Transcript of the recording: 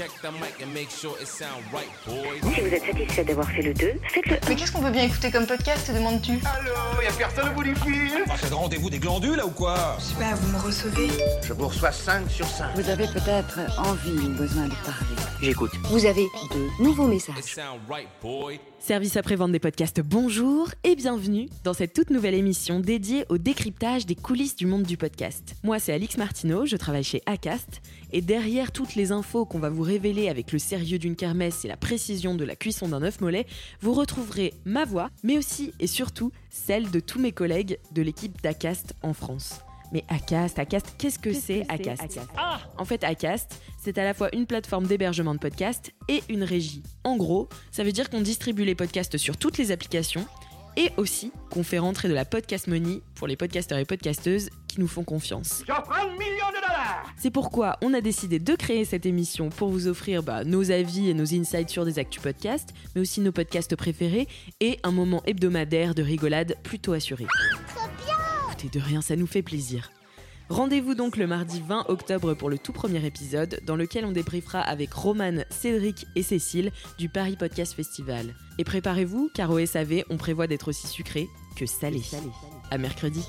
Si vous êtes satisfait d'avoir fait le 2, faites le 1. Mais qu'est-ce qu'on peut bien écouter comme podcast, te demandes-tu? Allô, y a personne au bout du fil Ah, c'est le rendez-vous des glandus là ou quoi? Je sais pas, vous me recevez? Je vous reçois 5 sur 5. Vous avez peut-être envie ou besoin de parler. J'écoute. Vous avez de nouveaux messages. Service après-vente des podcasts, bonjour et bienvenue dans cette toute nouvelle émission dédiée au décryptage des coulisses du monde du podcast. Moi, c'est Alix Martineau, je travaille chez Acast, et derrière toutes les infos qu'on va vous révéler avec le sérieux d'une kermesse et la précision de la cuisson d'un œuf mollet, vous retrouverez ma voix, mais aussi et surtout celle de tous mes collègues de l'équipe d'Acast en France. Mais Acast, Acast, qu'est-ce que c'est Acast En fait, Acast, c'est à la fois une plateforme d'hébergement de podcasts et une régie. En gros, ça veut dire qu'on distribue les podcasts sur toutes les applications et aussi qu'on fait rentrer de la podcast money pour les podcasteurs et podcasteuses qui nous font confiance. C'est pourquoi on a décidé de créer cette émission pour vous offrir bah, nos avis et nos insights sur des actus podcasts, mais aussi nos podcasts préférés et un moment hebdomadaire de rigolade plutôt assuré. Écoutez, de rien, ça nous fait plaisir. Rendez-vous donc le mardi 20 octobre pour le tout premier épisode, dans lequel on débriefera avec Roman, Cédric et Cécile du Paris Podcast Festival. Et préparez-vous, car au SAV, on prévoit d'être aussi sucré que salé. À mercredi.